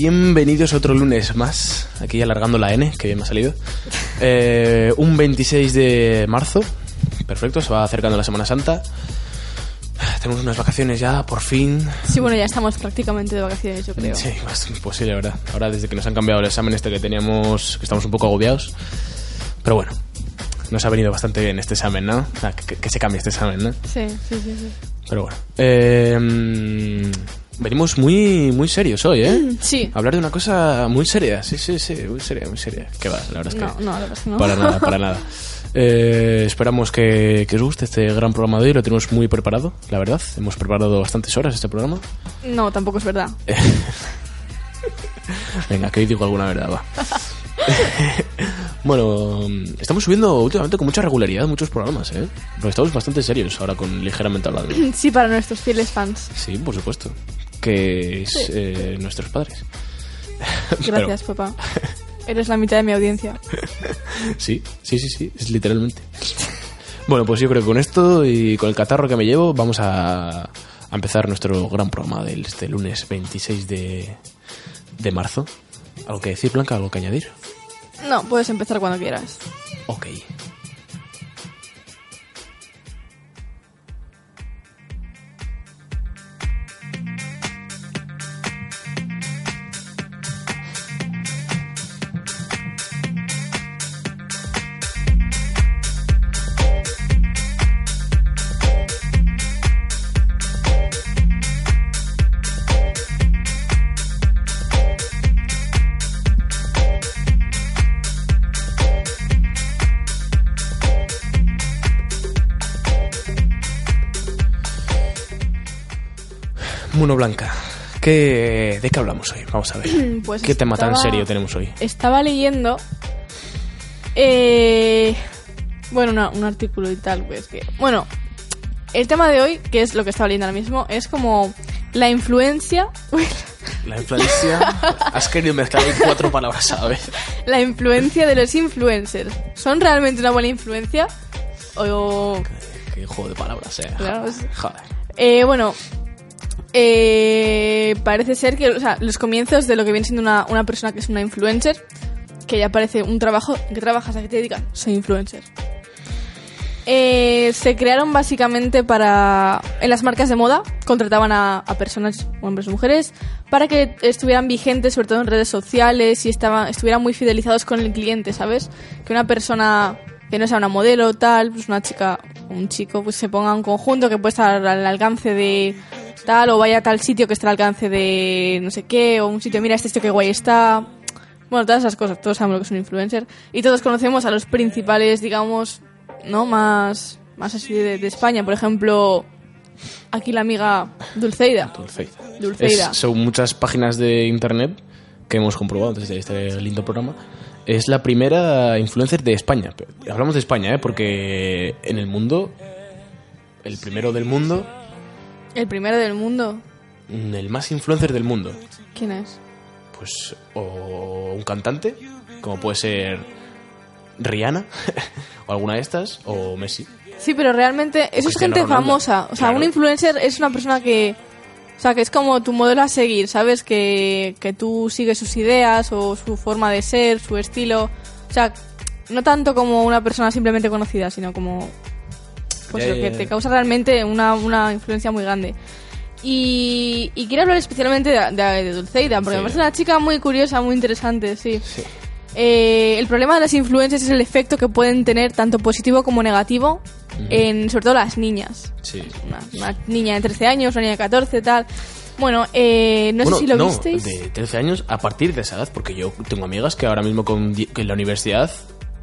Bienvenidos otro lunes más, aquí alargando la N, que bien me ha salido. Eh, un 26 de marzo, perfecto, se va acercando la Semana Santa. Tenemos unas vacaciones ya, por fin. Sí, bueno, ya estamos prácticamente de vacaciones, yo creo. Sí, más posible, ¿verdad? Ahora desde que nos han cambiado el examen este que teníamos, que estamos un poco agobiados. Pero bueno, nos ha venido bastante bien este examen, ¿no? Sea, que, que se cambie este examen, ¿no? Sí, sí, sí. sí. Pero bueno. Eh, venimos muy, muy serios hoy, ¿eh? Sí. Hablar de una cosa muy seria, sí, sí, sí, muy seria, muy seria. Que va, la verdad es que... No, no, la verdad es que no. Para nada, para nada. Eh, esperamos que, que os guste este gran programa de hoy, lo tenemos muy preparado, la verdad. Hemos preparado bastantes horas este programa. No, tampoco es verdad. Venga, que hoy digo alguna verdad, va. bueno, estamos subiendo últimamente con mucha regularidad muchos programas, ¿eh? Porque estamos bastante serios ahora con ligeramente hablando. Sí, para nuestros fieles fans. Sí, por supuesto. Que es eh, nuestros padres. Gracias, papá. Eres la mitad de mi audiencia. Sí, sí, sí, sí, es literalmente. Bueno, pues yo creo que con esto y con el catarro que me llevo vamos a, a empezar nuestro gran programa del este lunes 26 de, de marzo. ¿Algo que decir, Blanca? ¿Algo que añadir? No, puedes empezar cuando quieras. Ok. Bueno, Blanca, ¿qué, ¿de qué hablamos hoy? Vamos a ver. Pues ¿Qué tema tan serio tenemos hoy? Estaba leyendo. Eh, bueno, un artículo y tal, pues que. Bueno, el tema de hoy, que es lo que estaba leyendo ahora mismo, es como la influencia. La influencia. Has querido mezclar ahí cuatro palabras a la vez. la influencia de los influencers. ¿Son realmente una buena influencia? O. Qué juego de palabras, eh. Claro, es- Joder. Eh, bueno, eh, parece ser que o sea, los comienzos de lo que viene siendo una, una persona que es una influencer, que ya parece un trabajo, ¿en ¿qué trabajas? ¿A qué te dedicas? Soy influencer. Eh, se crearon básicamente para... En las marcas de moda contrataban a, personas, hombres o mujeres, para que estuvieran vigentes, sobre todo en redes sociales, y estaban, estuvieran muy fidelizados con el cliente, ¿sabes? Que una persona que no sea una modelo tal, pues una chica un chico, pues se ponga un conjunto que puede estar al alcance de tal, o vaya a tal sitio que esté al alcance de no sé qué, o un sitio, mira este sitio que guay está. Bueno, todas esas cosas, todos sabemos lo que es un influencer. Y todos conocemos a los principales, digamos, ¿no? Más, más así de, de España. Por ejemplo, aquí la amiga Dulceida. Dulceida. Dulceida. Es- son muchas páginas de internet que hemos comprobado desde este lindo programa. Es la primera influencer de España. Hablamos de España, ¿eh? Porque en el mundo, el primero del mundo, El primero del mundo. mm, el más influencer del mundo. ¿Quién es? Pues o un cantante, como puede ser Rihanna, o alguna de estas, o Messi. Sí, pero realmente eso es Cristiano gente Ronaldo. famosa. O sea, Claro. un influencer es una persona que... O sea, que es como tu modelo a seguir, ¿sabes? Que, que tú sigues sus ideas o su forma de ser, su estilo. O sea, no tanto como una persona simplemente conocida, sino como... Pues Ya, lo ya, que te causa realmente una, una influencia muy grande. Y, y quiero hablar especialmente de, de, de Dulceida, porque me parece una chica muy curiosa, muy interesante, sí. Sí. Eh, el problema de las influencers es el efecto que pueden tener tanto positivo como negativo en sobre todo las niñas. Sí. Una, una niña de 13 años, una niña de 14, tal. Bueno, eh, no Bueno, sé si lo no, visteis. de 13 años a partir de esa edad, porque yo tengo amigas que ahora mismo con, que en la universidad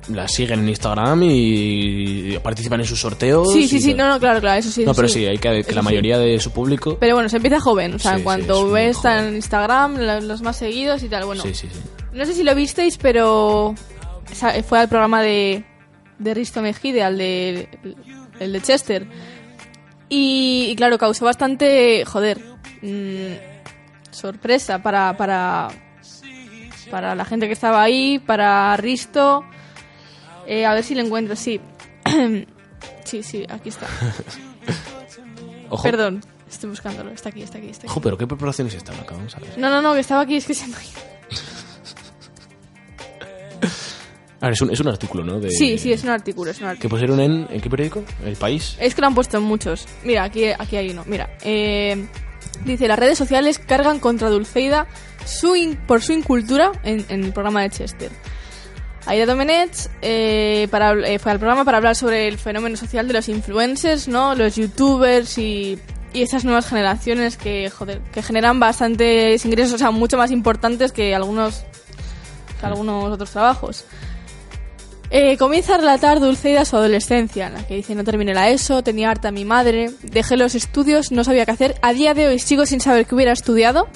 las siguen en Instagram y participan en sus sorteos. Sí, sí, sí, no, no, claro, claro, eso sí. No, eso pero sí, hay que, que la sí. mayoría de su público. Pero bueno, se empieza joven, o sea, en sí, cuanto ves en Instagram, los más seguidos y tal, bueno. Sí, sí, sí. No sé si lo visteis, pero esa- fue al programa de, de Risto Mejide, al de, el de Chester. Y, y claro, causó bastante, joder, mm, sorpresa para, para, para la gente que estaba ahí, para Risto. Eh, a ver si lo encuentro, sí. sí, sí, aquí está. Ojo. Perdón. Estoy buscándolo, está aquí, está aquí, está aquí. Jo, pero ¿qué preparación es esta? Acabamos a ver. No, no, no, que estaba aquí, es que se me. A ver, es un, es un artículo, ¿no? De, Sí, sí, es un artículo, es un ¿Que artículo. pusieron en, en qué periódico? ¿El País? Es que lo han puesto en muchos. Mira, aquí, aquí hay uno. Mira, eh, dice, las redes sociales cargan contra Dulceida su in- por su incultura en, en el programa de Chester. Aida Domenech eh, para, eh, fue al programa para hablar sobre el fenómeno social de los influencers, ¿no? Los youtubers y, y esas nuevas generaciones que, joder, que generan bastantes ingresos, o sea, mucho más importantes que algunos, que algunos otros trabajos. Eh, comienza a relatar Dulceida su adolescencia, en la que dice no terminé la ESO, tenía harta a mi madre, dejé los estudios, no sabía qué hacer, a día de hoy sigo sin saber qué hubiera estudiado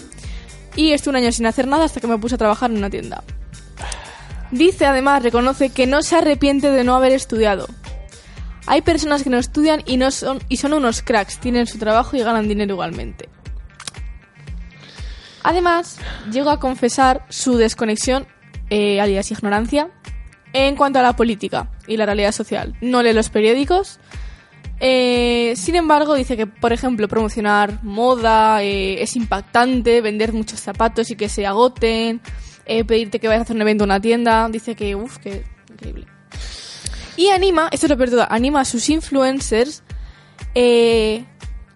y estuve un año sin hacer nada hasta que me puse a trabajar en una tienda. Dice además, reconoce que no se arrepiente de no haber estudiado. Hay personas que no estudian y, no son, y son unos cracks, tienen su trabajo y ganan dinero igualmente. Además, llegó a confesar su desconexión, eh, alias ignorancia, en cuanto a la política y la realidad social. No lee los periódicos. Eh, sin embargo, dice que, por ejemplo, promocionar moda eh, es impactante, vender muchos zapatos y que se agoten, eh, pedirte que vayas a hacer un evento en una tienda. Dice que, uff, que increíble. Y anima, esto es lo peor anima a sus influencers, eh,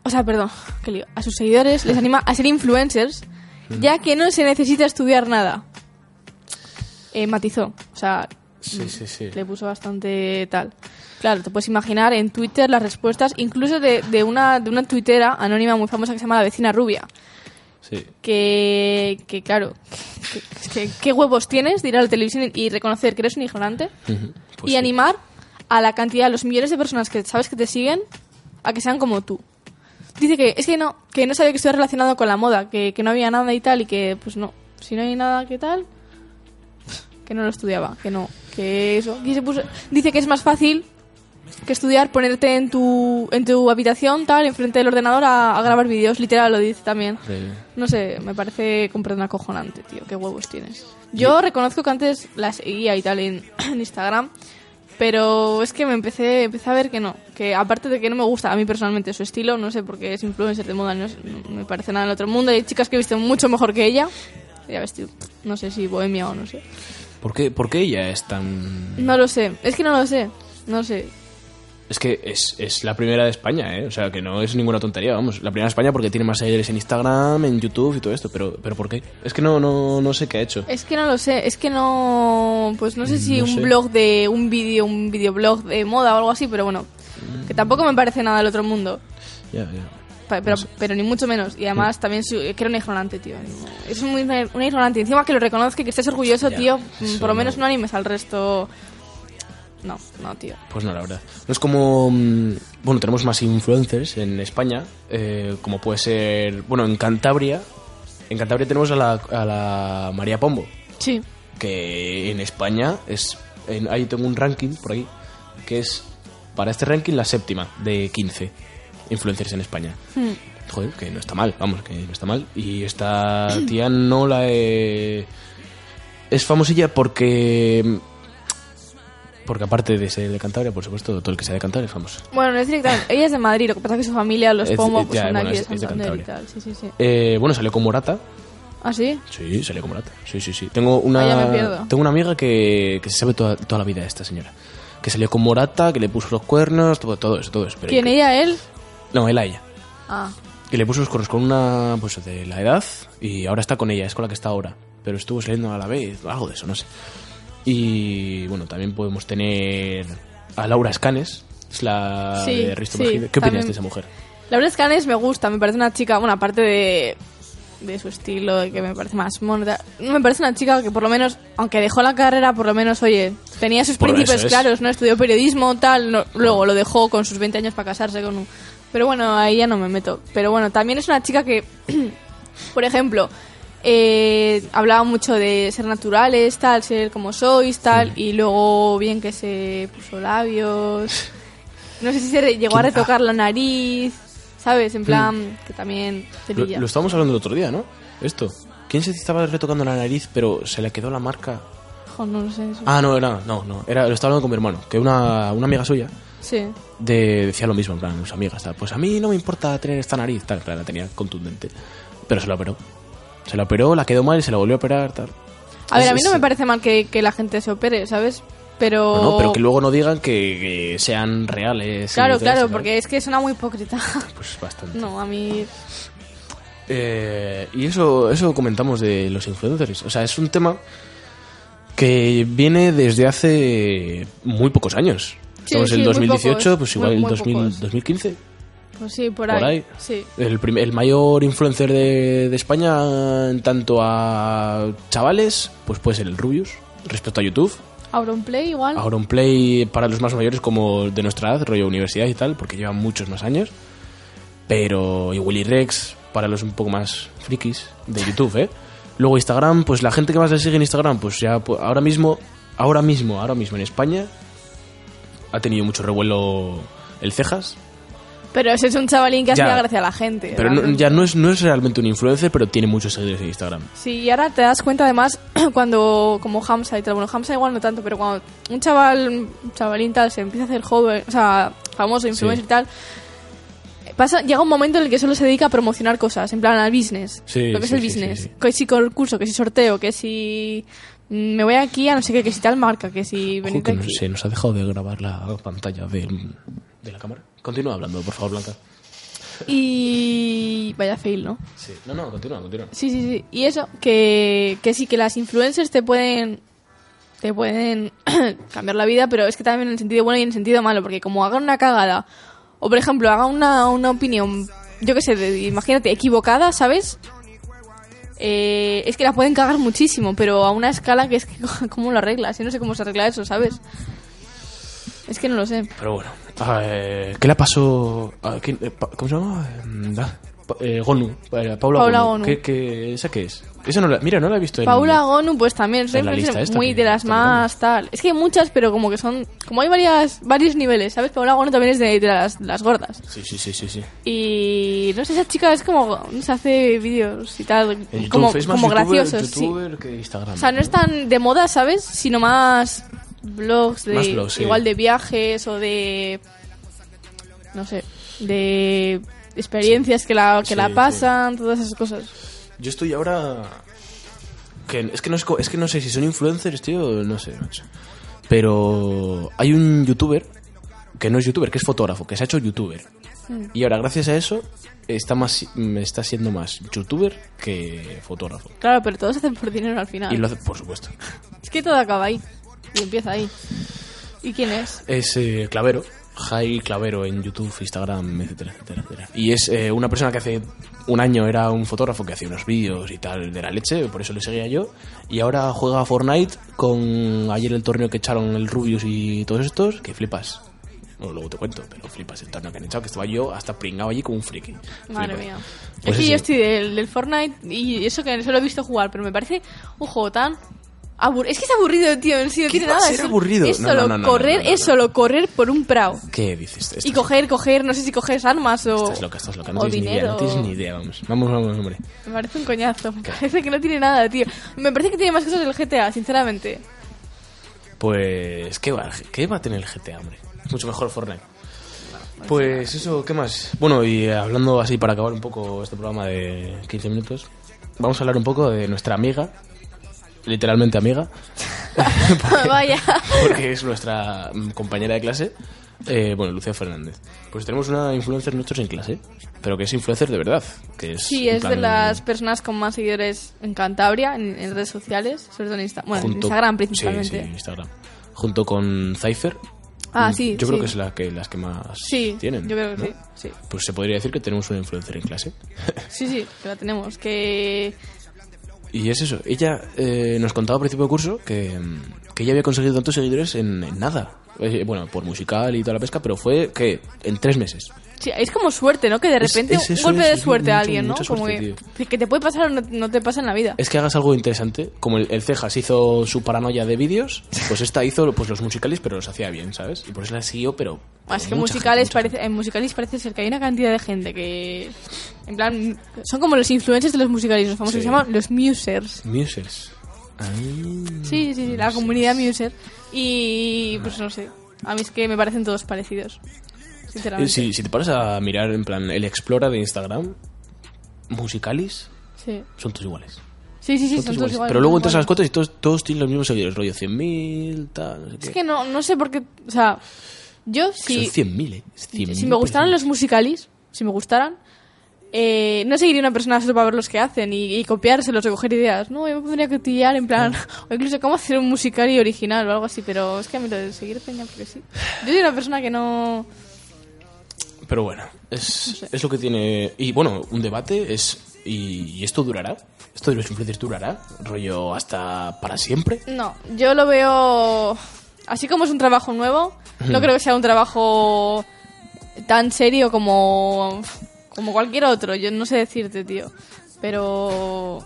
o sea, perdón, que lío, a sus seguidores les anima a ser influencers, ya que no se necesita estudiar nada. Eh, matizó, o sea, Sí, sí, sí. le puso bastante tal. Claro, te puedes imaginar en Twitter las respuestas, incluso de, de una, de una tuitera anónima muy famosa que se llama La Vecina Rubia. Sí. Que, que claro, ¿qué huevos tienes de ir a la televisión y reconocer que eres un ignorante? Pues y sí. animar a la cantidad, a los millones de personas que sabes que te siguen, a que sean como tú. Dice que es que no, que no sabía que estuviera relacionado con la moda, que, que no había nada y tal, y que pues no, si no hay nada que tal, que no lo estudiaba, que no, que eso. Y se puso- dice que es más fácil que estudiar, ponerte en tu, en tu habitación, tal, enfrente del ordenador a, a grabar vídeos, literal lo dice también. Sí. No sé, me parece comprender acojonante, tío. Qué huevos tienes. Yo reconozco que antes la seguía y tal en, en Instagram, pero es que me empecé, empecé a ver que no. Que aparte de que no me gusta a mí personalmente su estilo, no sé, porque es influencer de moda, no, es- no me parece nada del otro mundo. Hay chicas que visten mucho mejor que ella. Ya ves, tío, no sé si bohemia o no sé. ¿Por qué, por qué ella es tan...? No lo sé, es que no lo sé. No sé. Es que es, es la primera de España, ¿eh? O sea, que no es ninguna tontería, vamos. La primera de España porque tiene más seguidores en Instagram, en YouTube y todo esto. Pero, pero ¿por qué? Es que no, no, no sé qué ha hecho. Es que no lo sé, es que no, pues no sé si No un sé. blog de un vídeo, un videoblog de moda o algo así, pero bueno, que tampoco me parece nada del otro mundo, Ya, ya. Pero, pero ni mucho menos. Y además también su- que era un ignorante, tío. Es un, muy- un ignorante. Encima que lo reconozca que estés orgulloso, tío. mm, Por lo menos no. no animes al resto. No, no, tío. Pues no, la verdad. No es como... mm, Bueno, tenemos más influencers en España, eh, como puede ser... Bueno, en Cantabria... En Cantabria tenemos a la, a la María Pombo, Sí. que en España es... en- ahí tengo un ranking por ahí, que es para este ranking la séptima de 15 influencers en España. Hmm. Joder, que no está mal, vamos, que no está mal. Y esta tía no la he... Es famosilla porque... Porque aparte de ser de Cantabria, por supuesto, todo el que sea de Cantabria es famoso. Bueno, no es directamente. Ella es de Madrid, lo que pasa es que su familia, los Es- Pombo, es- pues ya, son bueno, aquí es- de Santander y tal. Sí, sí, sí. Eh, bueno, salió con Morata. ¿Ah, sí? Sí, salió con Morata. Sí, sí, sí. Tengo una, Ah, me tengo una amiga que, que se sabe toda, toda la vida de esta señora. Que salió con Morata, que le puso los cuernos, todo, todo eso, todo eso. Pero ¿Quién, que- ella, él? No, él a ella. Ah. Y le puso los cuernos con una, pues de la edad, y ahora está con ella, es con la que está ahora. Pero estuvo saliendo a la vez, algo de eso, no sé. Y bueno, también podemos tener a Laura Escanes, es la Sí, de Risto sí. ¿Qué opinas de esa mujer? Laura Escanes me gusta, me parece una chica, bueno, aparte de, de su estilo, de que me parece más monda, me parece una chica que por lo menos, aunque dejó la carrera, por lo menos, oye, tenía sus Por principios eso es. claros, ¿no? Estudió periodismo, tal, no- luego lo dejó con sus 20 años para casarse con un... Pero bueno, ahí ya no me meto. Pero bueno, también es una chica que, por ejemplo, eh, hablaba mucho de ser naturales, tal, ser como sois, tal, y luego bien que se puso labios... No sé si se llegó a retocar la nariz, ¿sabes? En plan, que también te Lo, lo estábamos hablando el otro día, ¿no? Esto. ¿Quién se estaba retocando la nariz, pero se le quedó la marca? Jo, no lo sé. eso. Ah, no, era, no, no. Era, lo estaba hablando con mi hermano, que una, una amiga suya Sí. de, decía lo mismo, en plan, sus amigas, tal, pues a mí no me importa tener esta nariz, tal, claro, la tenía contundente. Pero se la operó. Se la operó, la quedó mal y se la volvió a operar, tal. A ver, a mí no me parece mal que, que la gente se opere, ¿sabes? Pero... No, pero que luego no digan que, que sean reales. Claro, claro, ¿sabes? porque es que suena muy hipócrita. Pues bastante. no, a mí... Eh, y eso, eso comentamos de los influencers. O sea, es un tema que viene desde hace muy pocos años. Sí, Estamos en sí, el muy 2018, pocos, pues muy, igual en muy 2000 pocos. 2015. Pues sí, por, Por ahí. ahí. Sí. El mayor influencer de, de España en tanto a chavales, pues puede ser el Rubius, respecto a YouTube. Auronplay igual. Auronplay para los más mayores como de nuestra edad, rollo universidad y tal, porque llevan muchos más años. Pero y Willy Rex para los un poco más frikis de YouTube, ¿eh? Luego Instagram, pues la gente que más le sigue en Instagram, pues ya pues, ahora mismo, ahora mismo, ahora mismo en España ha tenido mucho revuelo el Cejas, Pero ese es un chavalín que Ya. hacía gracia a la gente. pero no- ya no es, no es realmente un influencer, pero tiene muchos seguidores en Instagram. Sí, y ahora te das cuenta además cuando, como Hamza y tal, bueno, Hamza igual no tanto, pero cuando un chaval, un chavalín tal, se empieza a hacer joven, o sea, famoso, influencer Sí. y tal, pasa, llega un momento en el que solo se dedica a promocionar cosas, en plan al business, Sí, lo que es el business, sí, que si concurso, que si sorteo, que si me voy aquí a no sé qué, que si tal marca, que si Ojo, que no- se nos ha dejado de grabar la pantalla de la cámara. Continúa hablando, por favor, Blanca. Y vaya fail, ¿no? Sí. No, no, continúa, continúa. Sí, sí, sí. Y eso, que, que sí, que las influencers te pueden te pueden cambiar la vida, pero es que también en el sentido bueno y en el sentido malo, porque como hagan una cagada, o por ejemplo, hagan una, una opinión, yo qué sé, de- imagínate, equivocada, ¿sabes? Eh, es que la pueden cagar muchísimo, pero a una escala que es que, ¿cómo lo arreglas? Yo no sé cómo se arregla eso, ¿sabes? Es que no lo sé. Pero bueno, eh, ¿qué le pasó? a quién- eh, pa- ¿Cómo se llama? Eh, pa- eh, Gonu, eh, Paula, Paula Gonu. Gonu. ¿Qué, qué, esa qué es? Esa no la, mira, no la he visto en... Paula Gonu, pues también, soy muy de las más tal. Es que hay muchas, pero como que son. Como hay varias, varios niveles, ¿sabes? Paula Gonu también es de, de las, las gordas. Sí, sí, sí, sí, sí. Y no sé, esa chica es como. Se hace vídeos y tal. YouTube Como, es más como youtuber- graciosos, sí. youtuber que Instagram. O sea, no es tan de moda, ¿sabes? Sino más blogs de. Más blogs, sí. Igual de viajes o de. No sé. De experiencias que la, que Sí, la pasan, todas esas cosas. Yo estoy ahora... Que es, que no es, que no sé si son influencers, tío, no sé, macho. Pero hay un youtuber, que no es youtuber, que es fotógrafo, que se ha hecho youtuber. Mm. Y ahora, gracias a eso, está, más, está siendo más youtuber que fotógrafo. Claro, pero todos hacen por dinero al final. Y lo hace, por supuesto. Es que todo acaba ahí. Y empieza ahí. ¿Y quién es? Es eh, Clavero, Jai Clavero en YouTube, Instagram, etcétera, etcétera, etcétera. Y es eh, una persona que hace un año era un fotógrafo que hacía unos vídeos y tal de la leche, por eso le seguía yo. Y ahora juega a Fortnite con ayer el torneo que echaron el Rubius y todos estos, que flipas. Bueno, luego te cuento, pero flipas el torneo que han echado, que estaba yo hasta pringado allí como un friki. Madre Flipas. mía. Pues es que yo estoy del, del Fortnite y eso que solo he visto jugar, pero me parece un juego tan aburrido. Es que es aburrido, tío. En sí, no ¿Qué tiene nada. ser es- aburrido? Es solo no, no, correr, es solo correr por un prao. ¿Qué dices? Y coger, coger, no sé si coges armas o. Estás loca, estás loca, no tienes ni idea, no dinero. tienes ni idea, vamos. Vamos, vamos, hombre. Me parece un coñazo. Me parece que no tiene nada, tío. Me parece que tiene más cosas el GTA, sinceramente. Pues, ¿qué va, ¿qué va a tener el GTA, hombre? Es mucho mejor Fortnite. Pues eso, ¿qué más? Bueno, y hablando así para acabar un poco este programa de 15 minutos, vamos a hablar un poco de nuestra amiga, literalmente amiga, Vaya. porque es nuestra mm, compañera de clase, eh, bueno, Lucía Fernández. Pues tenemos una influencer nosotros en clase, pero que es influencer de verdad, que es... Sí, es de las personas con más seguidores en Cantabria, en, en redes sociales, sobre todo en, Insta- bueno, en junto- Instagram Sí, principalmente. sí, Instagram. Junto con Cypher. Ah, sí, Yo creo sí. que es la que, las que más Sí, tienen. yo creo que ¿no? sí, sí. Pues se podría decir que tenemos una influencer en clase. Sí, sí, que la tenemos. Que Y es eso, ella eh, nos contaba al principio de curso que, que ella había conseguido tantos seguidores en nada. Eh, bueno, por musical y toda la pesca, pero fue que en tres meses. sí, es como suerte, ¿no? Que de Es- repente es un eso, golpe es- de es suerte a mucho- alguien, ¿no? Como que, que te puede pasar o no, no te pasa en la vida. Es que hagas algo interesante, como el, el Cejas hizo su paranoia de vídeos, pues esta hizo pues los musicales, pero los hacía bien, ¿sabes? Y por eso la siguió, pero... Pero que musicales gente, parece, en musicales parece ser que hay una cantidad de gente que en plan son como los influencers de los musicales, los famosos Sí. se llaman los musers. Musers. Ah, Sí, sí, sí, la comunidad muser y pues no sé. A mí es que me parecen todos parecidos. Eh, Sinceramente. Si, si te pones a mirar en plan el Explora de Instagram, Musicalis, Sí. son todos iguales. Sí, sí, sí, Son son todos todos iguales. iguales. Pero luego entras a las cuotas y todos, todos tienen los mismos seguidores, rollo 100.000, tal, no sé qué. Es que no, no sé por qué. O sea, yo si, Son 100.000, ¿eh? Es 100.000 si me gustaran personas. los musicalis, si me gustaran, eh, no seguiría una persona solo para ver los que hacen y, y copiárselos o coger ideas. No, yo me pondría a cotillar en plan. O incluso cómo hacer un musicali original o algo así. Pero es que a mí lo de seguir peña, porque sí. Yo soy una persona que no. Pero bueno, es, es lo que tiene... Y bueno, un debate es... ¿Y, y esto durará? ¿Esto de los influencers durará? ¿Rollo hasta para siempre? No, yo lo veo. Así como es un trabajo nuevo, no creo que sea un trabajo tan serio como, como cualquier otro. Yo no sé decirte, tío. Pero.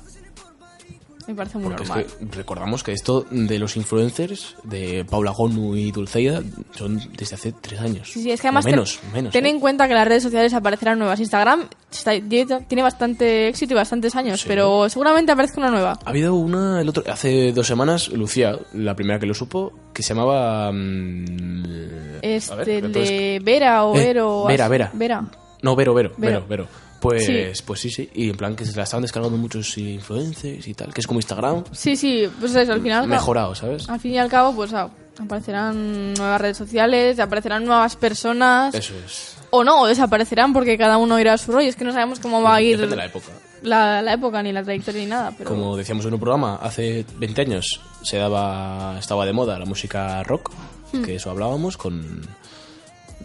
Me parece muy Porque es normal. que recordamos que esto de los influencers, de Paula Gonu y Dulceida, son desde hace tres años. Sí, sí, es que O menos, ten, menos. ten ¿eh? en cuenta que las redes sociales aparecerán nuevas. Instagram está- tiene bastante éxito y bastantes años, Sí. pero seguramente aparezca una nueva. Ha habido una el otro, hace dos semanas, Lucía, la primera que lo supo, que se llamaba... mm, Este, ver, el ¿me puedes- de Vera o Eh, Vero. Vera. Vera. Vera. No, Vero, Vero, Vero, Vero. Vero. Pues Sí. pues sí, sí. Y en plan que se la estaban descargando muchos influencers y tal, que es como Instagram, Sí, sí, pues eso, al final. mejorado, ¿sabes? Al fin y al cabo, pues ah, aparecerán nuevas redes sociales, aparecerán nuevas personas. Eso es. O no, o desaparecerán porque cada uno irá a su rollo. Es que no sabemos cómo va a ir Depende de la época. la, la época, ni la trayectoria, ni nada. Pero Como decíamos en un programa, hace 20 años se daba, estaba de moda la música rock, Hmm. que eso hablábamos con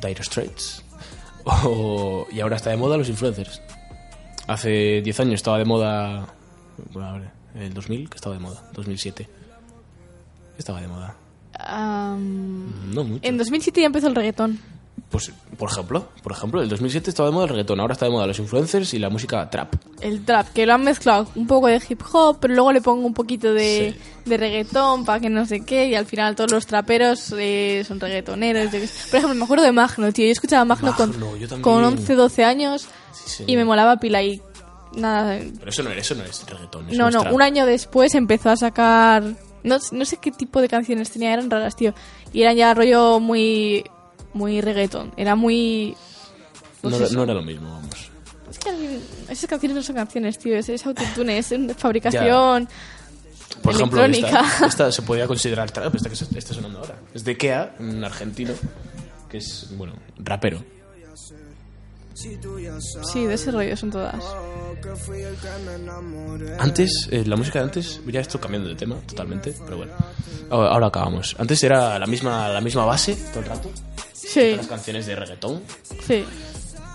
Dire Straits. O- y ahora está de moda los influencers. Hace 10 años estaba de moda. Bueno, a ver, el 2000, que estaba de moda. 2007. Estaba de moda. Am, No mucho. en 2007 ya empezó el reggaetón. Pues, por ejemplo, por ejemplo, el 2007 estaba de moda el reggaetón, ahora está de moda los influencers y la música trap. El trap, que lo han mezclado un poco de hip hop, pero luego le pongo un poquito de, de reggaetón para que no sé qué, y al final todos los traperos eh, son reggaetoneros. yo qué sé. Por ejemplo, me acuerdo de Magno, tío. Yo escuchaba Magno, Magno, con, con 11, 12 años Sí, y me molaba pila y nada. Pero eso no, eso no es reggaetón. eso No, no, trap. un año después empezó a sacar. No, no sé qué tipo de canciones tenía, eran raras, tío. Y eran ya rollo muy. Muy reggaetón. Era muy. No, pues no era lo mismo, vamos. Es que esas canciones no son canciones, tío. Es, es autotune, es fabricación. Por ejemplo, esta, esta se podría considerar trap, esta que se- está sonando ahora. Es de Kea, un argentino, que es, bueno, rapero. Sí, de ese rollo son todas. Antes, eh, la música de antes, ya esto cambiando de tema totalmente, pero bueno. Ahora, ahora acabamos. Antes era la misma, la misma base todo el rato, Sí, las canciones de reggaetón, sí.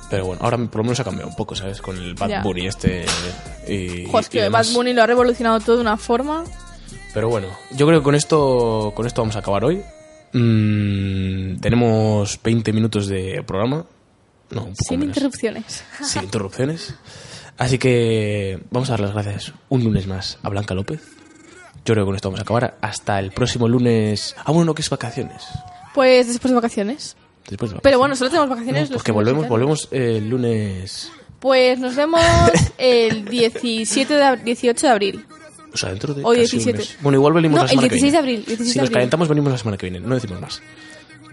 pero bueno, ahora por lo menos ha cambiado un poco, ¿sabes? Con el Bad Ya. Bunny este y, Jo, es y que demás. Bad Bunny lo ha revolucionado todo de una forma. Pero bueno, yo creo que con esto, con esto vamos a acabar hoy. Mm, tenemos 20 minutos de programa. No, un poco Sin menos. interrupciones. Sin interrupciones. Así que vamos a dar las gracias un lunes más a Blanca López. Yo creo que con esto vamos a acabar. Hasta el próximo lunes. Ah, bueno, no, que es vacaciones. Pues después de vacaciones. Después de vacaciones. Pero bueno, solo tenemos vacaciones. No, los porque volvemos, volvemos el lunes. Pues nos vemos el 17 de, ab- 18 de abril. O sea, dentro de. Hoy casi un 17. mes. Bueno, igual venimos No, la el semana 16 de que abril, viene. 16 si de nos abril. calentamos, venimos la semana que viene. No decimos más.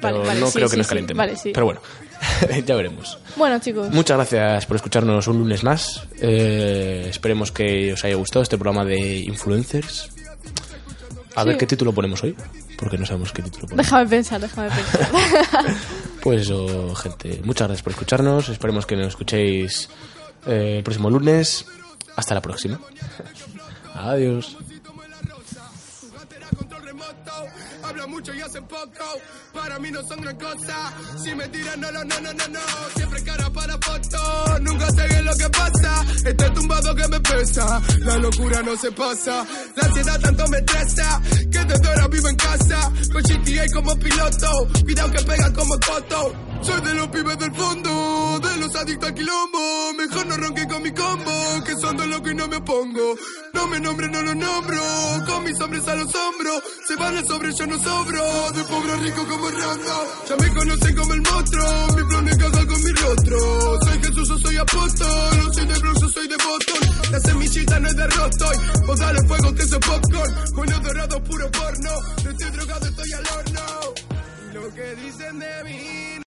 Vale, Pero vale, no sí, creo sí, que nos sí. calentemos. Vale, sí. Pero bueno, ya veremos. Bueno, chicos. Muchas gracias por escucharnos un lunes más. Eh, esperemos que os haya gustado este programa de influencers. A Sí. ver qué título ponemos hoy, porque no sabemos qué título ponemos. Déjame pensar, déjame pensar. Pues eso, gente. Muchas gracias por escucharnos. Esperemos que nos escuchéis eh, el próximo lunes. Hasta la próxima. Adiós. Control remoto. Habla mucho y hace poco. Para mí no son gran cosa. Si me tiran, no, no, no, no, no. Siempre cara para foto. Nunca sé lo que pasa. Este tumbado que me pesa. La locura no se pasa. La ansiedad tanto me estresa. Que desde ahora vivo en casa. Con GTA como piloto. Cuidado que pega como coto. Soy de los pibes del fondo. Los adictos al quilombo. Mejor no ronque con mi combo. Que son de loco y no me opongo. No me nombre, no lo nombro. Con mis hombres a los hombros. Se van a sobre, yo no sobro. De pobre rico como Rondo. Ya me conocen como el monstruo. Mi no encaja con mi rostro. Soy Jesús, yo soy apóstol. No soy de bronce, yo soy de botón. La semillita no es de rostoy. Vos dale fuego que soy popcorn. Con los dorados puro porno. No estoy drogado, estoy al horno. Lo que dice dicen de mí.